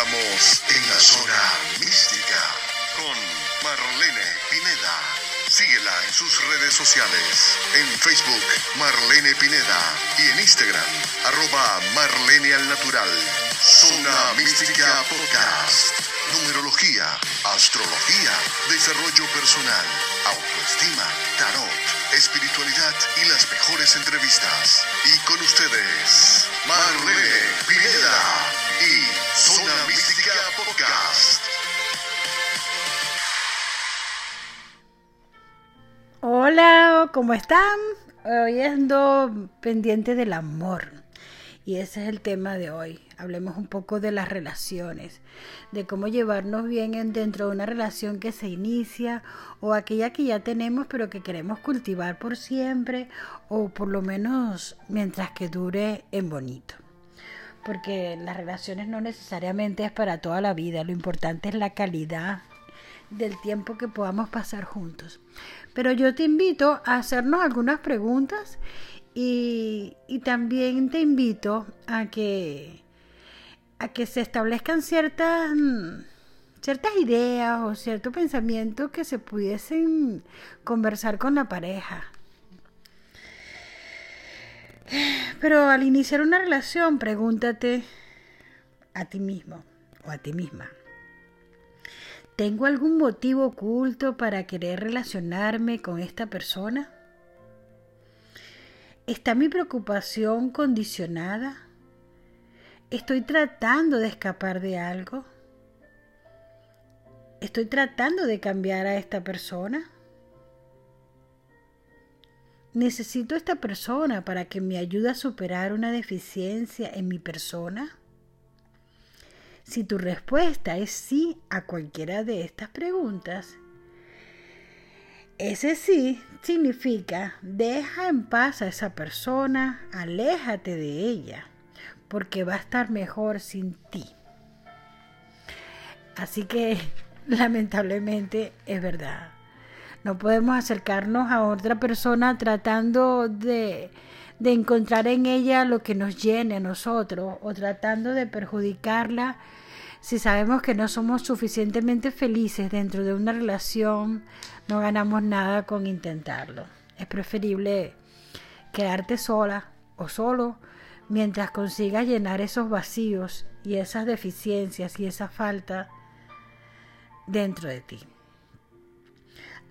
entramos en la zona mística con Marlene Pineda. Síguela en sus redes sociales. En Facebook, Marlene Pineda. Y en Instagram, arroba Marlene al Natural. Zona Mística Podcast. Numerología, astrología, desarrollo personal, autoestima, tarot, espiritualidad y las mejores entrevistas. Y con ustedes, Marlene Pineda ¿cómo están? Hoy ando pendiente del amor. Y ese es el tema de hoy. Hablemos un poco de las relaciones, de cómo llevarnos bien dentro de una relación que se inicia o aquella que ya tenemos pero que queremos cultivar por siempre o por lo menos mientras que dure en bonito. Porque las relaciones no necesariamente es para toda la vida, lo importante es la calidad del tiempo que podamos pasar juntos. Pero yo te invito a hacernos algunas preguntas y, también te invito a que, a que se establezcan ciertas, ciertas ideas o ciertos pensamientos que se pudiesen conversar con la pareja. Pero al iniciar una relación, pregúntate a ti mismo o a ti misma. ¿Tengo algún motivo oculto para querer relacionarme con esta persona? ¿Está mi preocupación condicionada? ¿Estoy tratando de escapar de algo? ¿Estoy tratando de cambiar a esta persona? ¿Necesito esta persona para que me ayude a superar una deficiencia en mi persona? Si tu respuesta es sí a cualquiera de estas preguntas, ese sí significa deja en paz a esa persona, aléjate de ella, porque va a estar mejor sin ti. Así que lamentablemente es verdad. No podemos acercarnos a otra persona tratando de, de encontrar en ella lo que nos llene a nosotros o tratando de perjudicarla si sabemos que no somos suficientemente felices dentro de una relación, no ganamos nada con intentarlo. Es preferible quedarte sola o solo mientras consigas llenar esos vacíos y esas deficiencias y esa falta dentro de ti.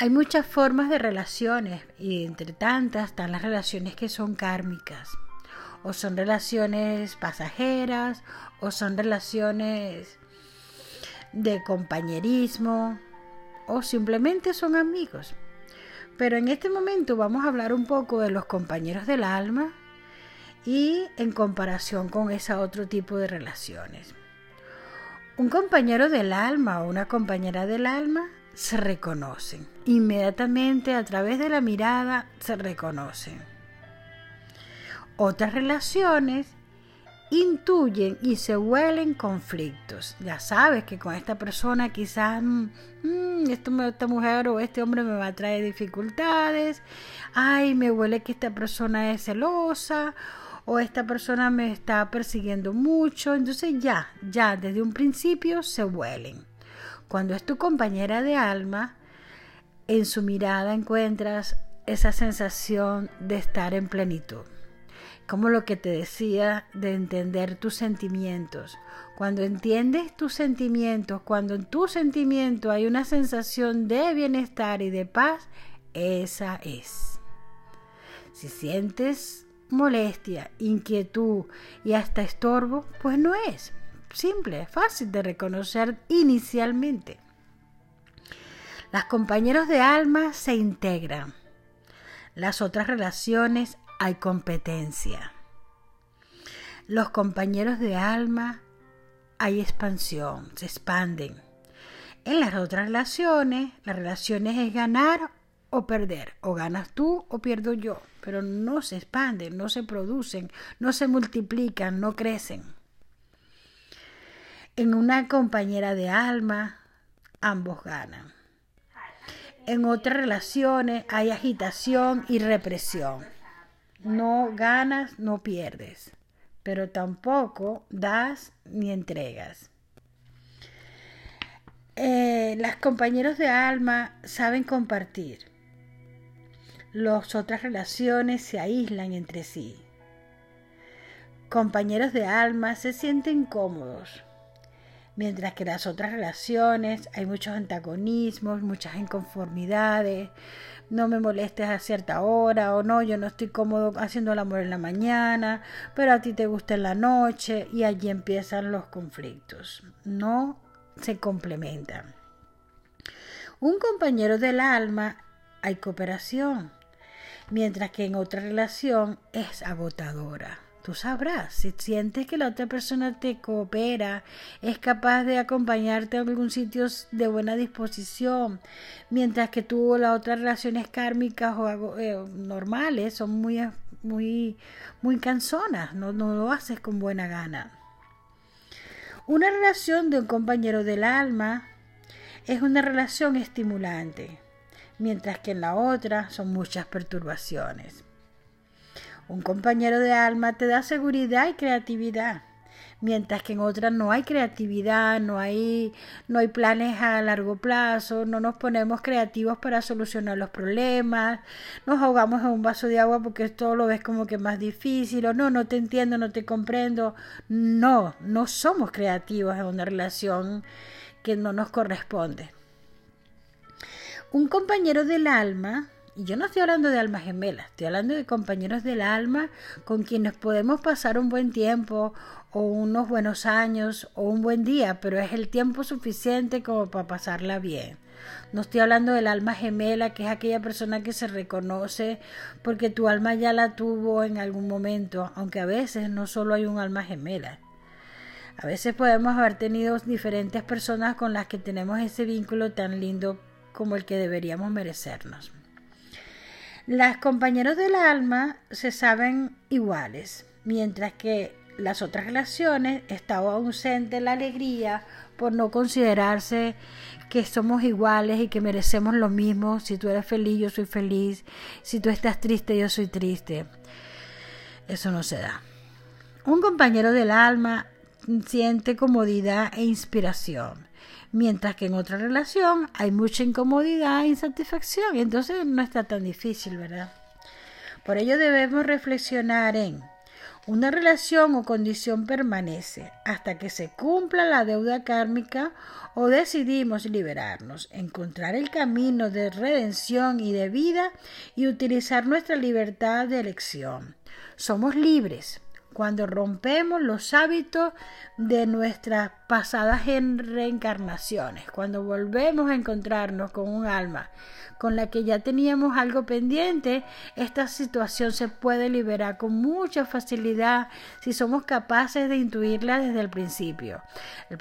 Hay muchas formas de relaciones y entre tantas están las relaciones que son kármicas o son relaciones pasajeras o son relaciones de compañerismo o simplemente son amigos. Pero en este momento vamos a hablar un poco de los compañeros del alma y en comparación con ese otro tipo de relaciones. Un compañero del alma o una compañera del alma se reconocen. Inmediatamente a través de la mirada se reconocen. Otras relaciones intuyen y se huelen conflictos. Ya sabes que con esta persona quizás mm, mm, esta mujer o este hombre me va a traer dificultades. Ay, me huele que esta persona es celosa o esta persona me está persiguiendo mucho. Entonces ya, ya desde un principio se huelen. Cuando es tu compañera de alma, en su mirada encuentras esa sensación de estar en plenitud como lo que te decía de entender tus sentimientos. Cuando entiendes tus sentimientos, cuando en tu sentimiento hay una sensación de bienestar y de paz, esa es. Si sientes molestia, inquietud y hasta estorbo, pues no es. Simple, fácil de reconocer inicialmente. Las compañeros de alma se integran. Las otras relaciones hay competencia. Los compañeros de alma hay expansión, se expanden. En las otras relaciones, las relaciones es ganar o perder, o ganas tú o pierdo yo, pero no se expanden, no se producen, no se multiplican, no crecen. En una compañera de alma, ambos ganan. En otras relaciones hay agitación y represión. No ganas, no pierdes, pero tampoco das ni entregas. Eh, las compañeros de alma saben compartir. Las otras relaciones se aíslan entre sí. Compañeros de alma se sienten cómodos, mientras que las otras relaciones hay muchos antagonismos, muchas inconformidades, no me molestes a cierta hora o no, yo no estoy cómodo haciendo el amor en la mañana, pero a ti te gusta en la noche y allí empiezan los conflictos. No se complementan. Un compañero del alma hay cooperación, mientras que en otra relación es agotadora. Tú sabrás, si sientes que la otra persona te coopera, es capaz de acompañarte a algún sitio de buena disposición, mientras que tú las otras relaciones kármicas o eh, normales son muy, muy, muy cansonas, no, no lo haces con buena gana. Una relación de un compañero del alma es una relación estimulante, mientras que en la otra son muchas perturbaciones. Un compañero de alma te da seguridad y creatividad, mientras que en otra no hay creatividad, no hay, no hay planes a largo plazo, no nos ponemos creativos para solucionar los problemas, nos ahogamos en un vaso de agua porque esto lo ves como que más difícil, o no, no te entiendo, no te comprendo. No, no somos creativos en una relación que no nos corresponde. Un compañero del alma y yo no estoy hablando de almas gemelas, estoy hablando de compañeros del alma con quienes podemos pasar un buen tiempo o unos buenos años o un buen día, pero es el tiempo suficiente como para pasarla bien. No estoy hablando del alma gemela, que es aquella persona que se reconoce porque tu alma ya la tuvo en algún momento, aunque a veces no solo hay un alma gemela. A veces podemos haber tenido diferentes personas con las que tenemos ese vínculo tan lindo como el que deberíamos merecernos. Las compañeros del alma se saben iguales, mientras que las otras relaciones estaba ausente la alegría por no considerarse que somos iguales y que merecemos lo mismo. Si tú eres feliz, yo soy feliz. Si tú estás triste, yo soy triste. Eso no se da. Un compañero del alma siente comodidad e inspiración mientras que en otra relación hay mucha incomodidad e insatisfacción, y entonces no está tan difícil, ¿verdad? Por ello debemos reflexionar en una relación o condición permanece hasta que se cumpla la deuda kármica o decidimos liberarnos, encontrar el camino de redención y de vida y utilizar nuestra libertad de elección. Somos libres cuando rompemos los hábitos de nuestras pasadas reencarnaciones, cuando volvemos a encontrarnos con un alma con la que ya teníamos algo pendiente, esta situación se puede liberar con mucha facilidad si somos capaces de intuirla desde el principio.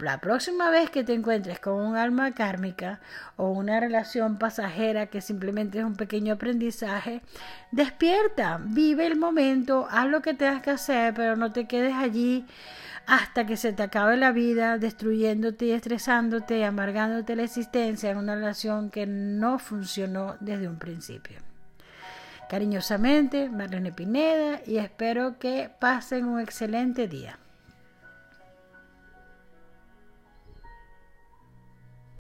La próxima vez que te encuentres con un alma kármica o una relación pasajera que simplemente es un pequeño aprendizaje, despierta, vive el momento, haz lo que tengas que hacer, pero no te quedes allí hasta que se te acabe la vida destruyéndote y estresándote amargándote la existencia en una relación que no funcionó desde un principio. Cariñosamente, Marlene Pineda y espero que pasen un excelente día.